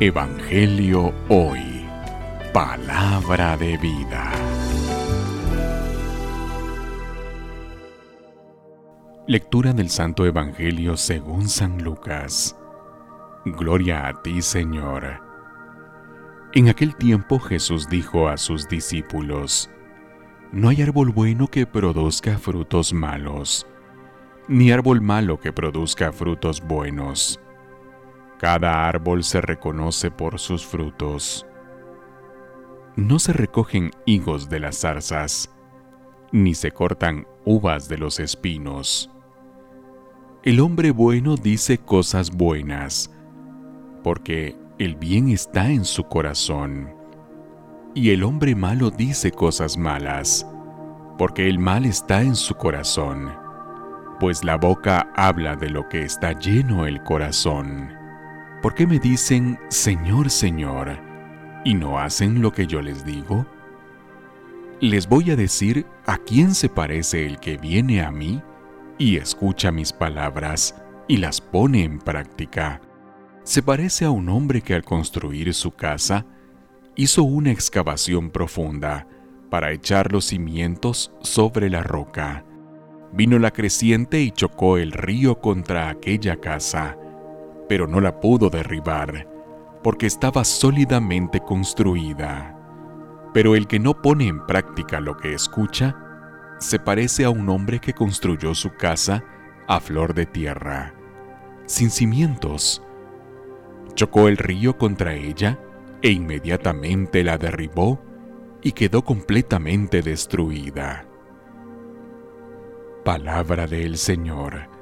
Evangelio Hoy. Palabra de vida. Lectura del Santo Evangelio según San Lucas. Gloria a ti, Señor. En aquel tiempo Jesús dijo a sus discípulos, No hay árbol bueno que produzca frutos malos, ni árbol malo que produzca frutos buenos cada árbol se reconoce por sus frutos. No se recogen higos de las zarzas, ni se cortan uvas de los espinos. El hombre bueno dice cosas buenas, porque el bien está en su corazón. Y el hombre malo dice cosas malas, porque el mal está en su corazón, pues la boca habla de lo que está lleno el corazón. ¿Por qué me dicen Señor, Señor y no hacen lo que yo les digo? Les voy a decir a quién se parece el que viene a mí y escucha mis palabras y las pone en práctica. Se parece a un hombre que al construir su casa hizo una excavación profunda para echar los cimientos sobre la roca. Vino la creciente y chocó el río contra aquella casa pero no la pudo derribar, porque estaba sólidamente construida. Pero el que no pone en práctica lo que escucha, se parece a un hombre que construyó su casa a flor de tierra, sin cimientos. Chocó el río contra ella e inmediatamente la derribó y quedó completamente destruida. Palabra del Señor